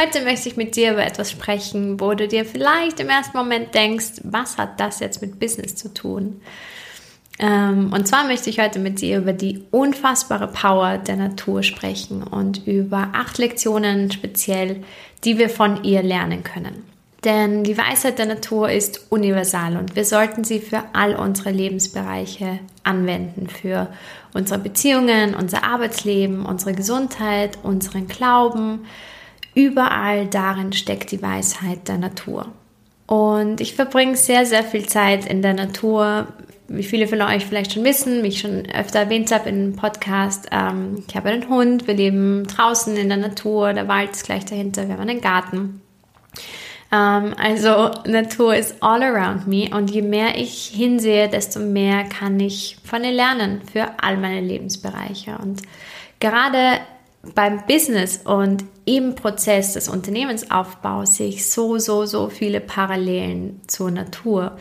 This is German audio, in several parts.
Heute möchte ich mit dir über etwas sprechen, wo du dir vielleicht im ersten Moment denkst, was hat das jetzt mit Business zu tun? Ähm, und zwar möchte ich heute mit dir über die unfassbare Power der Natur sprechen und über acht Lektionen speziell, die wir von ihr lernen können. Denn die Weisheit der Natur ist universal und wir sollten sie für all unsere Lebensbereiche anwenden, für unsere Beziehungen, unser Arbeitsleben, unsere Gesundheit, unseren Glauben, Überall darin steckt die Weisheit der Natur. Und ich verbringe sehr, sehr viel Zeit in der Natur. Wie viele von euch vielleicht schon wissen, wie ich schon öfter erwähnt habe im Podcast, ähm, ich habe einen Hund, wir leben draußen in der Natur, der Wald ist gleich dahinter, wir haben einen Garten. Ähm, also Natur ist all around me und je mehr ich hinsehe, desto mehr kann ich von ihr lernen für all meine Lebensbereiche. Und gerade beim Business und im Prozess des Unternehmensaufbaus sehe ich so, so, so viele Parallelen zur Natur.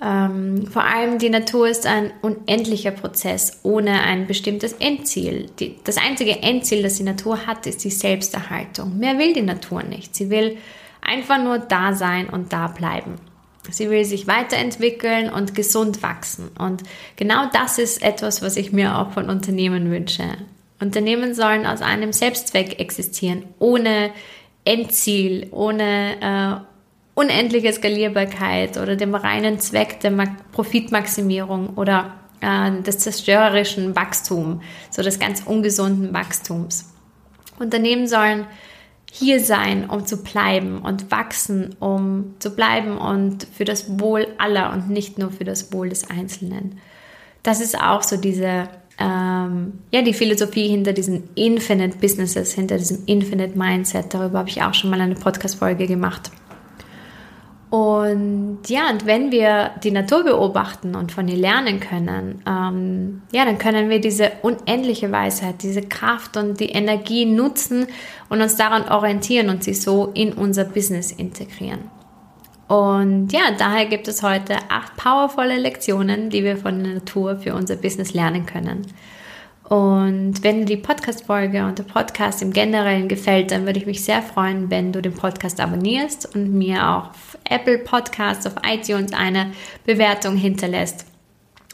Ähm, vor allem die Natur ist ein unendlicher Prozess ohne ein bestimmtes Endziel. Die, das einzige Endziel, das die Natur hat, ist die Selbsterhaltung. Mehr will die Natur nicht. Sie will einfach nur da sein und da bleiben. Sie will sich weiterentwickeln und gesund wachsen. Und genau das ist etwas, was ich mir auch von Unternehmen wünsche. Unternehmen sollen aus einem Selbstzweck existieren, ohne Endziel, ohne äh, unendliche Skalierbarkeit oder dem reinen Zweck der Profitmaximierung oder äh, des zerstörerischen Wachstums, so des ganz ungesunden Wachstums. Unternehmen sollen hier sein, um zu bleiben und wachsen, um zu bleiben und für das Wohl aller und nicht nur für das Wohl des Einzelnen. Das ist auch so diese ähm, ja, die Philosophie hinter diesen Infinite Businesses, hinter diesem Infinite Mindset. Darüber habe ich auch schon mal eine Podcast-Folge gemacht. Und ja, und wenn wir die Natur beobachten und von ihr lernen können, ähm, ja, dann können wir diese unendliche Weisheit, diese Kraft und die Energie nutzen und uns daran orientieren und sie so in unser Business integrieren. Und ja, daher gibt es heute acht powervolle Lektionen, die wir von der Natur für unser Business lernen können. Und wenn dir die Podcast-Folge und der Podcast im Generellen gefällt, dann würde ich mich sehr freuen, wenn du den Podcast abonnierst und mir auch auf Apple Podcasts, auf iTunes eine Bewertung hinterlässt.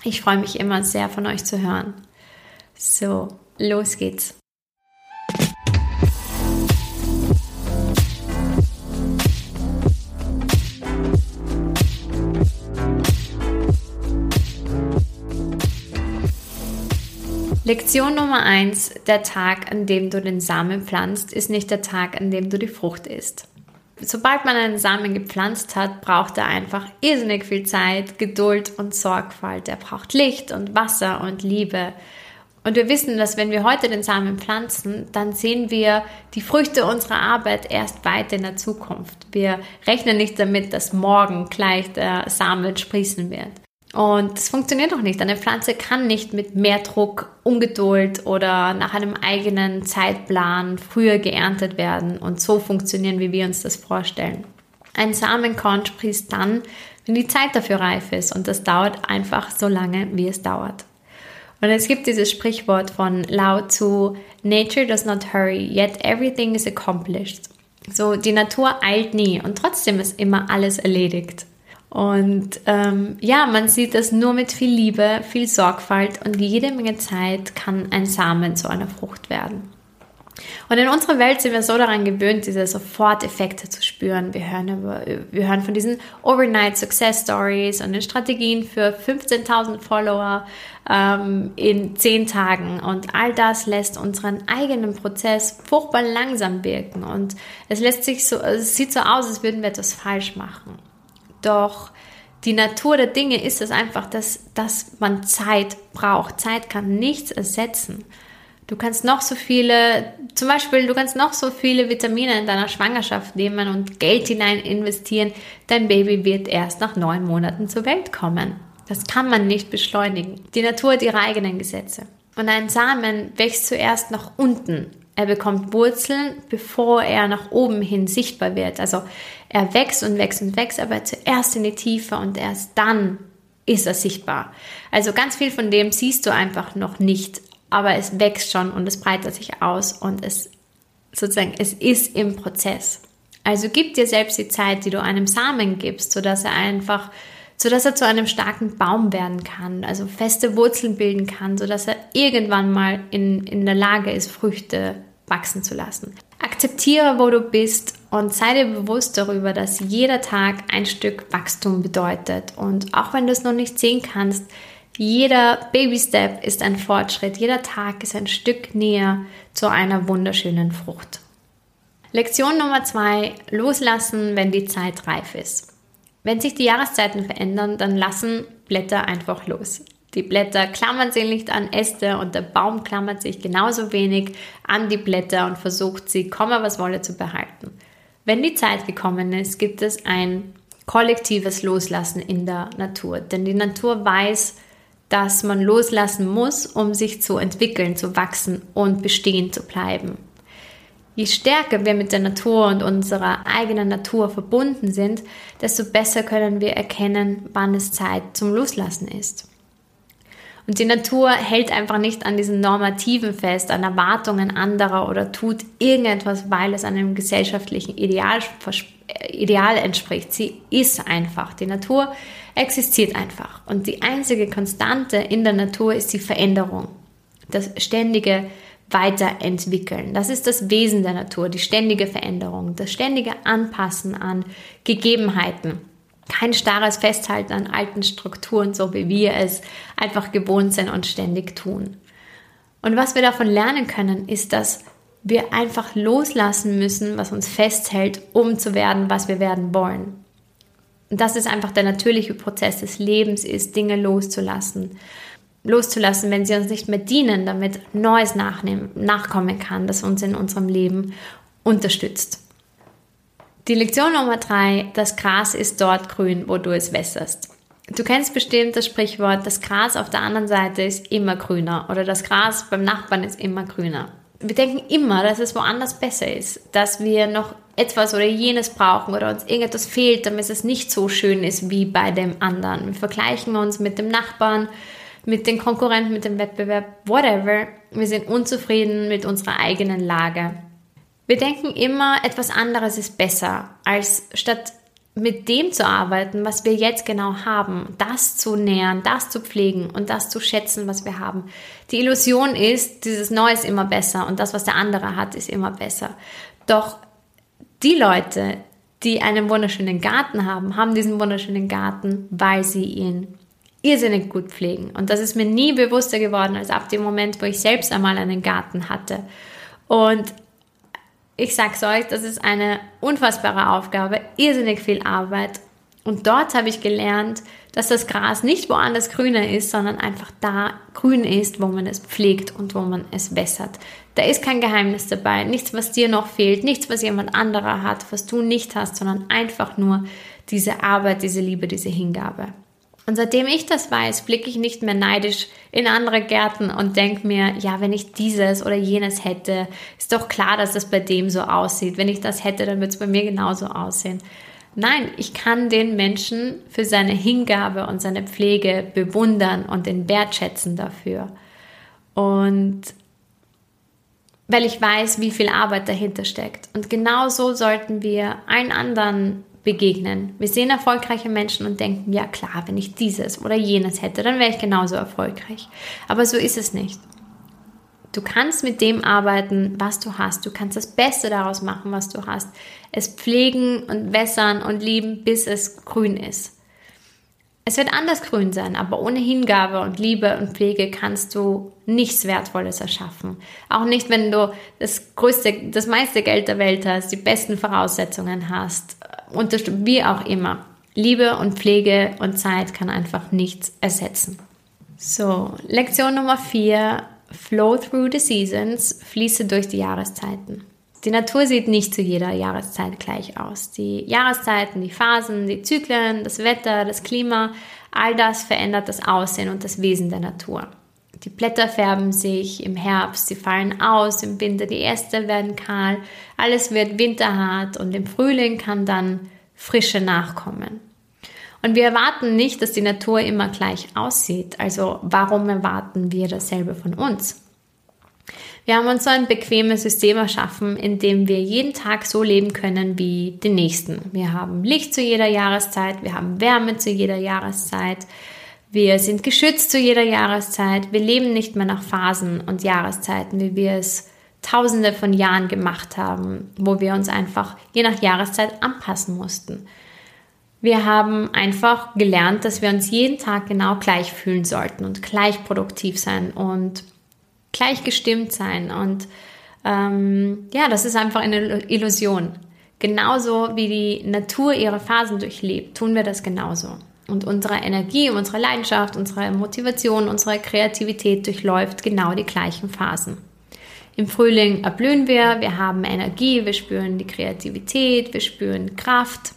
Ich freue mich immer sehr von euch zu hören. So, los geht's. Lektion Nummer eins: Der Tag, an dem du den Samen pflanzt, ist nicht der Tag, an dem du die Frucht isst. Sobald man einen Samen gepflanzt hat, braucht er einfach irrsinnig viel Zeit, Geduld und Sorgfalt. Er braucht Licht und Wasser und Liebe. Und wir wissen, dass wenn wir heute den Samen pflanzen, dann sehen wir die Früchte unserer Arbeit erst weit in der Zukunft. Wir rechnen nicht damit, dass morgen gleich der Samen sprießen wird. Und das funktioniert doch nicht. Eine Pflanze kann nicht mit mehr Druck, Ungeduld oder nach einem eigenen Zeitplan früher geerntet werden und so funktionieren, wie wir uns das vorstellen. Ein Samenkorn sprießt dann, wenn die Zeit dafür reif ist und das dauert einfach so lange, wie es dauert. Und es gibt dieses Sprichwort von Lao Tzu, Nature does not hurry, yet everything is accomplished. So, die Natur eilt nie und trotzdem ist immer alles erledigt. Und ähm, ja, man sieht das nur mit viel Liebe, viel Sorgfalt und jede Menge Zeit kann ein Samen zu einer Frucht werden. Und in unserer Welt sind wir so daran gewöhnt, diese Soforteffekte zu spüren. Wir hören, über, wir hören von diesen Overnight Success Stories und den Strategien für 15.000 Follower ähm, in 10 Tagen. Und all das lässt unseren eigenen Prozess furchtbar langsam wirken. Und es lässt sich so, es sieht so aus, als würden wir etwas falsch machen. Doch die Natur der Dinge ist es einfach, dass, dass man Zeit braucht. Zeit kann nichts ersetzen. Du kannst noch so viele, zum Beispiel, du kannst noch so viele Vitamine in deiner Schwangerschaft nehmen und Geld hinein investieren. Dein Baby wird erst nach neun Monaten zur Welt kommen. Das kann man nicht beschleunigen. Die Natur hat ihre eigenen Gesetze. Und ein Samen wächst zuerst nach unten. Er bekommt Wurzeln, bevor er nach oben hin sichtbar wird. Also er wächst und wächst und wächst, aber zuerst in die Tiefe und erst dann ist er sichtbar. Also ganz viel von dem siehst du einfach noch nicht, aber es wächst schon und es breitet sich aus und es sozusagen, es ist im Prozess. Also gib dir selbst die Zeit, die du einem Samen gibst, sodass er einfach, sodass er zu einem starken Baum werden kann, also feste Wurzeln bilden kann, sodass er irgendwann mal in, in der Lage ist, Früchte wachsen zu lassen. Akzeptiere, wo du bist und sei dir bewusst darüber, dass jeder Tag ein Stück Wachstum bedeutet. Und auch wenn du es noch nicht sehen kannst, jeder Baby-Step ist ein Fortschritt. Jeder Tag ist ein Stück näher zu einer wunderschönen Frucht. Lektion Nummer zwei: Loslassen, wenn die Zeit reif ist. Wenn sich die Jahreszeiten verändern, dann lassen Blätter einfach los. Die Blätter klammern sich nicht an Äste und der Baum klammert sich genauso wenig an die Blätter und versucht sie, komme was wolle, zu behalten. Wenn die Zeit gekommen ist, gibt es ein kollektives Loslassen in der Natur. Denn die Natur weiß, dass man loslassen muss, um sich zu entwickeln, zu wachsen und bestehen zu bleiben. Je stärker wir mit der Natur und unserer eigenen Natur verbunden sind, desto besser können wir erkennen, wann es Zeit zum Loslassen ist. Und die Natur hält einfach nicht an diesen Normativen fest, an Erwartungen anderer oder tut irgendetwas, weil es einem gesellschaftlichen Ideal, Ideal entspricht. Sie ist einfach. Die Natur existiert einfach. Und die einzige Konstante in der Natur ist die Veränderung. Das ständige Weiterentwickeln. Das ist das Wesen der Natur, die ständige Veränderung, das ständige Anpassen an Gegebenheiten kein starres Festhalten an alten Strukturen, so wie wir es einfach gewohnt sind und ständig tun. Und was wir davon lernen können, ist, dass wir einfach loslassen müssen, was uns festhält, um zu werden, was wir werden wollen. Und das ist einfach der natürliche Prozess des Lebens ist, Dinge loszulassen. Loszulassen, wenn sie uns nicht mehr dienen, damit Neues nachnehmen, nachkommen kann, das uns in unserem Leben unterstützt. Die Lektion Nummer drei, das Gras ist dort grün, wo du es wässerst. Du kennst bestimmt das Sprichwort, das Gras auf der anderen Seite ist immer grüner oder das Gras beim Nachbarn ist immer grüner. Wir denken immer, dass es woanders besser ist, dass wir noch etwas oder jenes brauchen oder uns irgendetwas fehlt, damit es nicht so schön ist wie bei dem anderen. Wir vergleichen uns mit dem Nachbarn, mit den Konkurrenten, mit dem Wettbewerb, whatever. Wir sind unzufrieden mit unserer eigenen Lage. Wir denken immer, etwas anderes ist besser, als statt mit dem zu arbeiten, was wir jetzt genau haben, das zu nähern, das zu pflegen und das zu schätzen, was wir haben. Die Illusion ist, dieses Neue ist immer besser und das, was der andere hat, ist immer besser. Doch die Leute, die einen wunderschönen Garten haben, haben diesen wunderschönen Garten, weil sie ihn irrsinnig gut pflegen. Und das ist mir nie bewusster geworden als ab dem Moment, wo ich selbst einmal einen Garten hatte. Und ich sag's euch, das ist eine unfassbare Aufgabe, irrsinnig viel Arbeit. Und dort habe ich gelernt, dass das Gras nicht woanders grüner ist, sondern einfach da grün ist, wo man es pflegt und wo man es wässert. Da ist kein Geheimnis dabei, nichts, was dir noch fehlt, nichts, was jemand anderer hat, was du nicht hast, sondern einfach nur diese Arbeit, diese Liebe, diese Hingabe. Und seitdem ich das weiß, blicke ich nicht mehr neidisch in andere Gärten und denke mir, ja, wenn ich dieses oder jenes hätte, ist doch klar, dass das bei dem so aussieht. Wenn ich das hätte, dann wird es bei mir genauso aussehen. Nein, ich kann den Menschen für seine Hingabe und seine Pflege bewundern und den wertschätzen dafür. Und weil ich weiß, wie viel Arbeit dahinter steckt. Und genauso sollten wir allen anderen begegnen. Wir sehen erfolgreiche Menschen und denken, ja klar, wenn ich dieses oder jenes hätte, dann wäre ich genauso erfolgreich. Aber so ist es nicht. Du kannst mit dem arbeiten, was du hast. Du kannst das Beste daraus machen, was du hast. Es pflegen und wässern und lieben, bis es grün ist. Es wird anders grün sein, aber ohne Hingabe und Liebe und Pflege kannst du nichts Wertvolles erschaffen. Auch nicht, wenn du das größte, das meiste Geld der Welt hast, die besten Voraussetzungen hast, wie auch immer. Liebe und Pflege und Zeit kann einfach nichts ersetzen. So, Lektion Nummer vier. Flow through the seasons, fließe durch die Jahreszeiten. Die Natur sieht nicht zu jeder Jahreszeit gleich aus. Die Jahreszeiten, die Phasen, die Zyklen, das Wetter, das Klima, all das verändert das Aussehen und das Wesen der Natur. Die Blätter färben sich im Herbst, sie fallen aus, im Winter die Äste werden kahl, alles wird winterhart und im Frühling kann dann Frische nachkommen. Und wir erwarten nicht, dass die Natur immer gleich aussieht. Also warum erwarten wir dasselbe von uns? Wir haben uns so ein bequemes System erschaffen, in dem wir jeden Tag so leben können wie den nächsten. Wir haben Licht zu jeder Jahreszeit, wir haben Wärme zu jeder Jahreszeit, wir sind geschützt zu jeder Jahreszeit, wir leben nicht mehr nach Phasen und Jahreszeiten, wie wir es tausende von Jahren gemacht haben, wo wir uns einfach je nach Jahreszeit anpassen mussten. Wir haben einfach gelernt, dass wir uns jeden Tag genau gleich fühlen sollten und gleich produktiv sein und gleich gestimmt sein. Und ähm, ja, das ist einfach eine Illusion. Genauso wie die Natur ihre Phasen durchlebt, tun wir das genauso. Und unsere Energie, unsere Leidenschaft, unsere Motivation, unsere Kreativität durchläuft genau die gleichen Phasen. Im Frühling erblühen wir, wir haben Energie, wir spüren die Kreativität, wir spüren Kraft.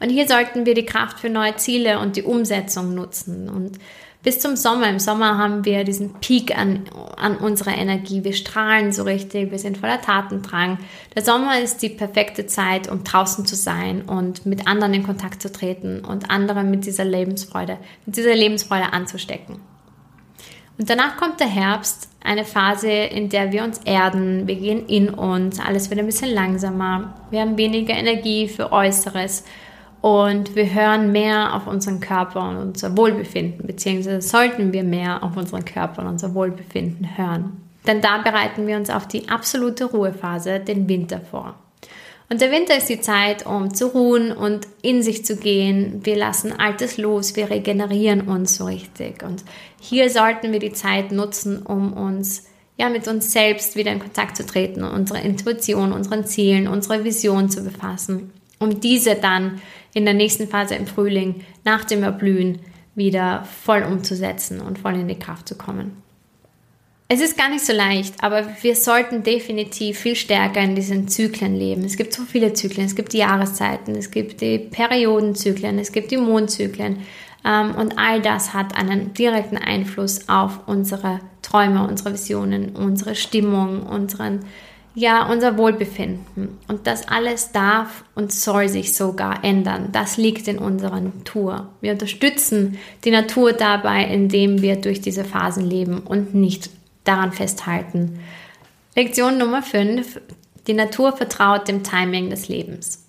Und hier sollten wir die Kraft für neue Ziele und die Umsetzung nutzen. Und bis zum Sommer, im Sommer haben wir diesen Peak an, an unserer Energie. Wir strahlen so richtig, wir sind voller Tatendrang. Der Sommer ist die perfekte Zeit, um draußen zu sein und mit anderen in Kontakt zu treten und andere mit dieser Lebensfreude, mit dieser Lebensfreude anzustecken. Und danach kommt der Herbst, eine Phase, in der wir uns erden, wir gehen in uns, alles wird ein bisschen langsamer, wir haben weniger Energie für Äußeres und wir hören mehr auf unseren Körper und unser Wohlbefinden, beziehungsweise sollten wir mehr auf unseren Körper und unser Wohlbefinden hören. Denn da bereiten wir uns auf die absolute Ruhephase, den Winter, vor. Und der Winter ist die Zeit, um zu ruhen und in sich zu gehen. Wir lassen Altes los, wir regenerieren uns so richtig. Und hier sollten wir die Zeit nutzen, um uns ja mit uns selbst wieder in Kontakt zu treten, unsere Intuition, unseren Zielen, unsere Vision zu befassen, um diese dann in der nächsten Phase im Frühling nach dem Erblühen wieder voll umzusetzen und voll in die Kraft zu kommen. Es ist gar nicht so leicht, aber wir sollten definitiv viel stärker in diesen Zyklen leben. Es gibt so viele Zyklen. Es gibt die Jahreszeiten, es gibt die Periodenzyklen, es gibt die Mondzyklen. Ähm, und all das hat einen direkten Einfluss auf unsere Träume, unsere Visionen, unsere Stimmung, unseren ja, unser Wohlbefinden. Und das alles darf und soll sich sogar ändern. Das liegt in unserer Natur. Wir unterstützen die Natur dabei, indem wir durch diese Phasen leben und nicht daran festhalten. Lektion Nummer 5. Die Natur vertraut dem Timing des Lebens.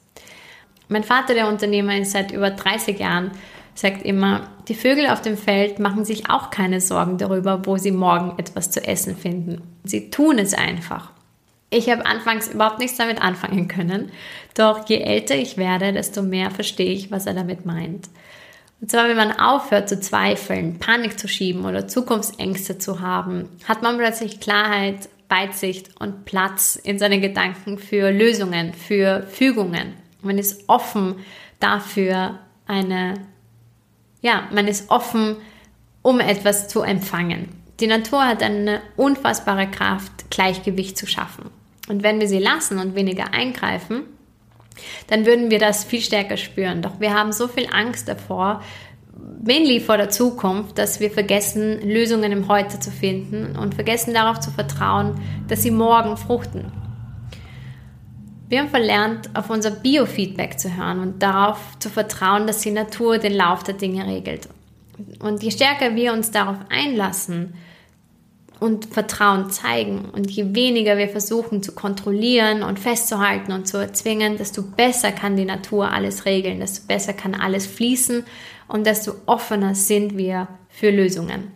Mein Vater, der Unternehmer ist seit über 30 Jahren, sagt immer, die Vögel auf dem Feld machen sich auch keine Sorgen darüber, wo sie morgen etwas zu essen finden. Sie tun es einfach. Ich habe anfangs überhaupt nichts damit anfangen können. Doch je älter ich werde, desto mehr verstehe ich, was er damit meint. Und zwar, wenn man aufhört zu zweifeln, Panik zu schieben oder Zukunftsängste zu haben, hat man plötzlich Klarheit, Weitsicht und Platz in seinen Gedanken für Lösungen, für Fügungen. Man ist offen dafür, eine, ja, man ist offen, um etwas zu empfangen. Die Natur hat eine unfassbare Kraft, Gleichgewicht zu schaffen. Und wenn wir sie lassen und weniger eingreifen, dann würden wir das viel stärker spüren. Doch wir haben so viel Angst davor, mainly vor der Zukunft, dass wir vergessen, Lösungen im Heute zu finden und vergessen darauf zu vertrauen, dass sie morgen fruchten. Wir haben verlernt, auf unser Biofeedback zu hören und darauf zu vertrauen, dass die Natur den Lauf der Dinge regelt. Und je stärker wir uns darauf einlassen, und Vertrauen zeigen. Und je weniger wir versuchen zu kontrollieren und festzuhalten und zu erzwingen, desto besser kann die Natur alles regeln, desto besser kann alles fließen und desto offener sind wir für Lösungen.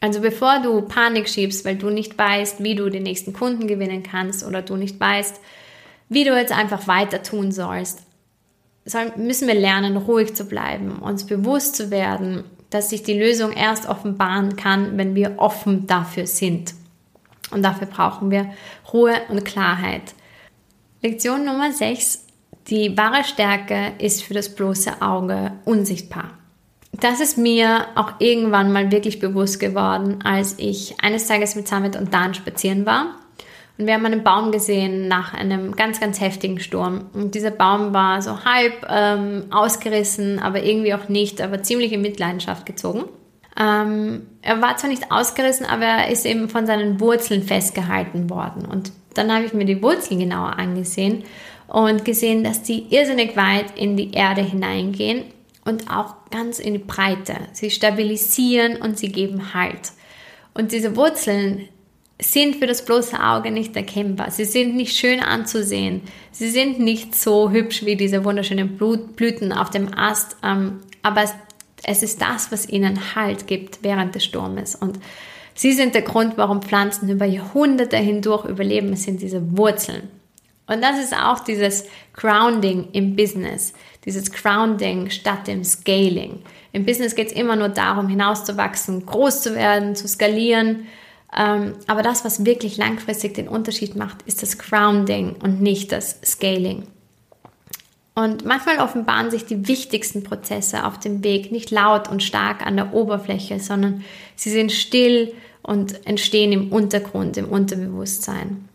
Also bevor du Panik schiebst, weil du nicht weißt, wie du den nächsten Kunden gewinnen kannst oder du nicht weißt, wie du jetzt einfach weiter tun sollst, müssen wir lernen, ruhig zu bleiben, uns bewusst zu werden, dass sich die Lösung erst offenbaren kann, wenn wir offen dafür sind. Und dafür brauchen wir Ruhe und Klarheit. Lektion Nummer 6. Die wahre Stärke ist für das bloße Auge unsichtbar. das ist mir auch irgendwann mal wirklich bewusst geworden, als ich eines Tages mit Samit und Dan spazieren war. Und wir haben einen Baum gesehen nach einem ganz, ganz heftigen Sturm. Und dieser Baum war so halb ähm, ausgerissen, aber irgendwie auch nicht, aber ziemlich in Mitleidenschaft gezogen. Ähm, er war zwar nicht ausgerissen, aber er ist eben von seinen Wurzeln festgehalten worden. Und dann habe ich mir die Wurzeln genauer angesehen und gesehen, dass die irrsinnig weit in die Erde hineingehen und auch ganz in die Breite. Sie stabilisieren und sie geben Halt. Und diese Wurzeln sind für das bloße Auge nicht erkennbar. Sie sind nicht schön anzusehen. Sie sind nicht so hübsch wie diese wunderschönen Blüten auf dem Ast. Ähm, aber es ist das, was ihnen Halt gibt während des Sturmes. Und sie sind der Grund, warum Pflanzen über Jahrhunderte hindurch überleben. Es sind diese Wurzeln. Und das ist auch dieses Grounding im Business. Dieses Grounding statt dem Scaling. Im Business geht es immer nur darum, hinauszuwachsen, groß zu werden, zu skalieren aber das, was wirklich langfristig den Unterschied macht, ist das Grounding und nicht das Scaling. Und manchmal offenbaren sich die wichtigsten Prozesse auf dem Weg nicht laut und stark an der Oberfläche, sondern sie sind still und entstehen im Untergrund, im Unterbewusstsein.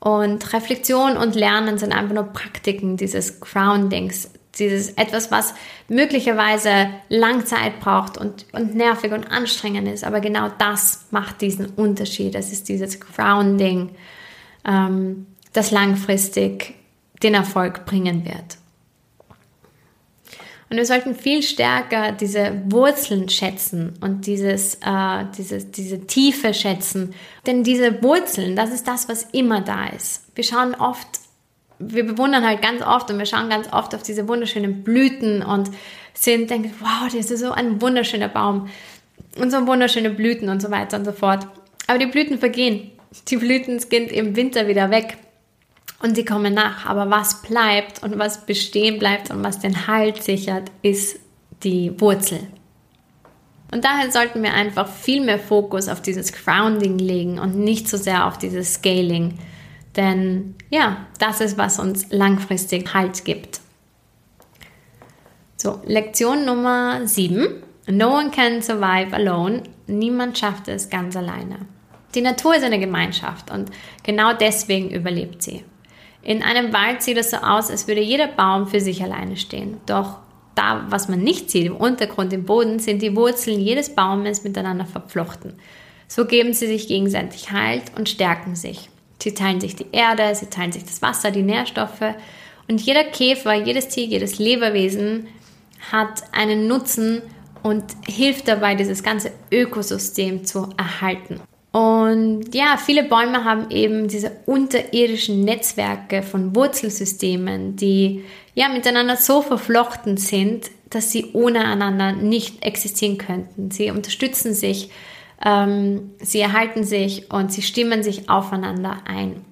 Und Reflexion und Lernen sind einfach nur Praktiken dieses Groundings, dieses etwas, was möglicherweise lang Zeit braucht und, und nervig und anstrengend ist, aber genau das macht diesen Unterschied. Das ist dieses Grounding, ähm, das langfristig den Erfolg bringen wird. Und wir sollten viel stärker diese Wurzeln schätzen und dieses, äh, dieses, diese Tiefe schätzen. Denn diese Wurzeln, das ist das, was immer da ist. Wir schauen oft wir bewundern halt ganz oft und wir schauen ganz oft auf diese wunderschönen Blüten und sind, denken, wow, das ist so ein wunderschöner Baum und so wunderschöne Blüten und so weiter und so fort. Aber die Blüten vergehen. Die Blüten sind im Winter wieder weg und die kommen nach. Aber was bleibt und was bestehen bleibt und was den Halt sichert, ist die Wurzel. Und daher sollten wir einfach viel mehr Fokus auf dieses Grounding legen und nicht so sehr auf dieses Scaling denn ja, das ist, was uns langfristig Halt gibt. So, Lektion Nummer 7. No one can survive alone. Niemand schafft es ganz alleine. Die Natur ist eine Gemeinschaft und genau deswegen überlebt sie. In einem Wald sieht es so aus, als würde jeder Baum für sich alleine stehen. Doch da, was man nicht sieht, im Untergrund, im Boden, sind die Wurzeln jedes Baumes miteinander verflochten. So geben sie sich gegenseitig Halt und stärken sich. Sie teilen sich die Erde, sie teilen sich das Wasser, die Nährstoffe. Und jeder Käfer, jedes Tier, jedes Lebewesen hat einen Nutzen und hilft dabei, dieses ganze Ökosystem zu erhalten. Und ja, viele Bäume haben eben diese unterirdischen Netzwerke von Wurzelsystemen, die ja miteinander so verflochten sind, dass sie ohne einander nicht existieren könnten. Sie unterstützen sich ähm, sie erhalten sich und sie stimmen sich aufeinander ein.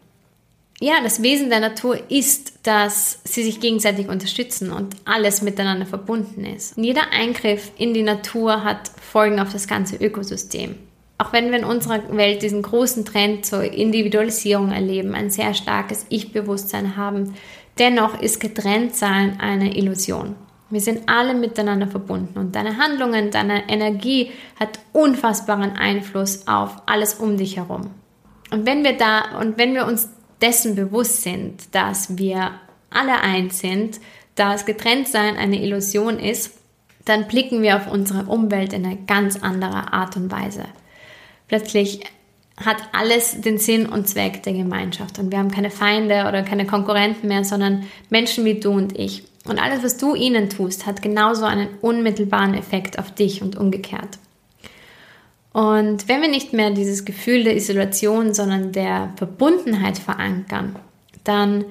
Ja, das Wesen der Natur ist, dass sie sich gegenseitig unterstützen und alles miteinander verbunden ist. Und jeder Eingriff in die Natur hat Folgen auf das ganze Ökosystem. Auch wenn wir in unserer Welt diesen großen Trend zur Individualisierung erleben, ein sehr starkes Ich-Bewusstsein haben, dennoch ist Getrenntsein eine Illusion. Wir sind alle miteinander verbunden und deine Handlungen, deine Energie hat unfassbaren Einfluss auf alles um dich herum. Und wenn wir da und wenn wir uns dessen bewusst sind, dass wir alle eins sind, dass Getrenntsein eine Illusion ist, dann blicken wir auf unsere Umwelt in eine ganz andere Art und Weise. Plötzlich hat alles den Sinn und Zweck der Gemeinschaft und wir haben keine Feinde oder keine Konkurrenten mehr, sondern Menschen wie du und ich. Und alles, was du ihnen tust, hat genauso einen unmittelbaren Effekt auf dich und umgekehrt. Und wenn wir nicht mehr dieses Gefühl der Isolation, sondern der Verbundenheit verankern, dann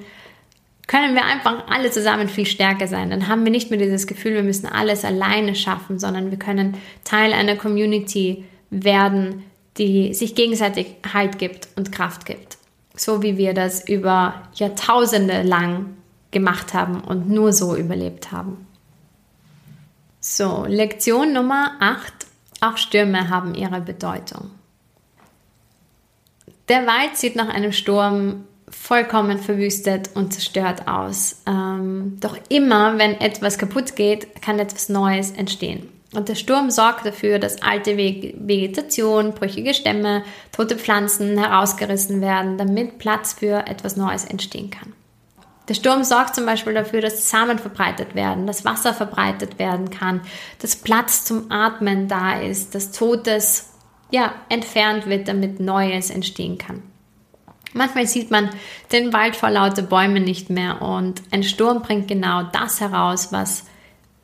können wir einfach alle zusammen viel stärker sein. Dann haben wir nicht mehr dieses Gefühl, wir müssen alles alleine schaffen, sondern wir können Teil einer Community werden, die sich gegenseitig Halt gibt und Kraft gibt. So wie wir das über Jahrtausende lang gemacht haben und nur so überlebt haben. So, Lektion Nummer 8. Auch Stürme haben ihre Bedeutung. Der Wald sieht nach einem Sturm vollkommen verwüstet und zerstört aus. Ähm, doch immer, wenn etwas kaputt geht, kann etwas Neues entstehen. Und der Sturm sorgt dafür, dass alte Vegetation, brüchige Stämme, tote Pflanzen herausgerissen werden, damit Platz für etwas Neues entstehen kann. Der Sturm sorgt zum Beispiel dafür, dass Samen verbreitet werden, dass Wasser verbreitet werden kann, dass Platz zum Atmen da ist, dass Totes ja, entfernt wird, damit Neues entstehen kann. Manchmal sieht man den Wald vor lauter Bäumen nicht mehr und ein Sturm bringt genau das heraus, was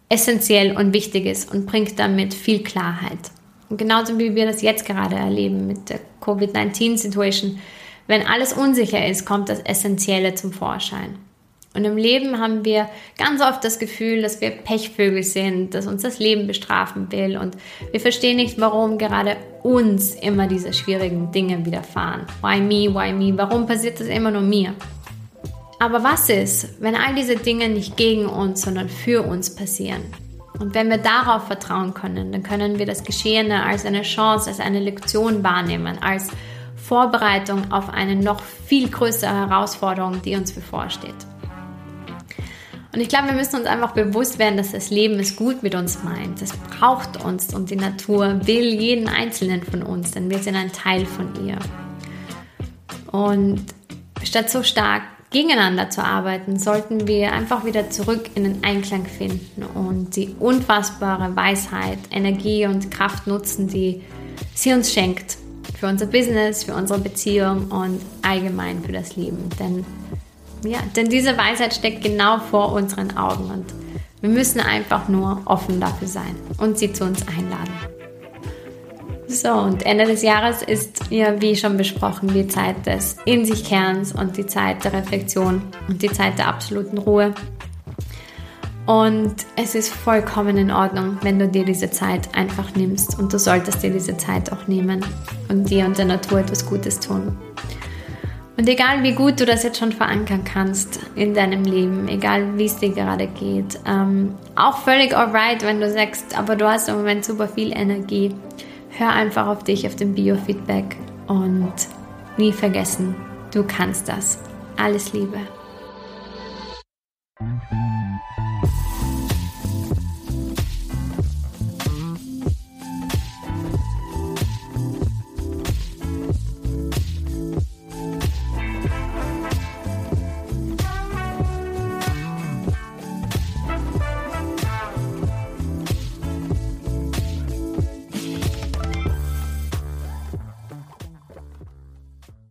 essentiell und wichtig ist und bringt damit viel Klarheit. Und genauso wie wir das jetzt gerade erleben mit der Covid-19-Situation, wenn alles unsicher ist, kommt das Essentielle zum Vorschein. Und im Leben haben wir ganz oft das Gefühl, dass wir Pechvögel sind, dass uns das Leben bestrafen will und wir verstehen nicht, warum gerade uns immer diese schwierigen Dinge widerfahren. Why me, why me? Warum passiert das immer nur mir? Aber was ist, wenn all diese Dinge nicht gegen uns, sondern für uns passieren? Und wenn wir darauf vertrauen können, dann können wir das Geschehene als eine Chance, als eine Lektion wahrnehmen, als Vorbereitung auf eine noch viel größere Herausforderung, die uns bevorsteht. Und ich glaube, wir müssen uns einfach bewusst werden, dass das Leben es gut mit uns meint. Es braucht uns und die Natur will jeden Einzelnen von uns, denn wir sind ein Teil von ihr. Und statt so stark gegeneinander zu arbeiten, sollten wir einfach wieder zurück in den Einklang finden und die unfassbare Weisheit, Energie und Kraft nutzen, die sie uns schenkt. Für unser Business, für unsere Beziehung und allgemein für das Leben. Denn ja, denn diese Weisheit steckt genau vor unseren Augen und wir müssen einfach nur offen dafür sein und sie zu uns einladen. So, und Ende des Jahres ist ja, wie schon besprochen, die Zeit des In sich Kerns und die Zeit der Reflexion und die Zeit der absoluten Ruhe. Und es ist vollkommen in Ordnung, wenn du dir diese Zeit einfach nimmst. Und du solltest dir diese Zeit auch nehmen und dir und der Natur etwas Gutes tun. Und egal wie gut du das jetzt schon verankern kannst in deinem Leben, egal wie es dir gerade geht, ähm, auch völlig alright, wenn du sagst, aber du hast im Moment super viel Energie, hör einfach auf dich, auf den Biofeedback und nie vergessen, du kannst das. Alles Liebe.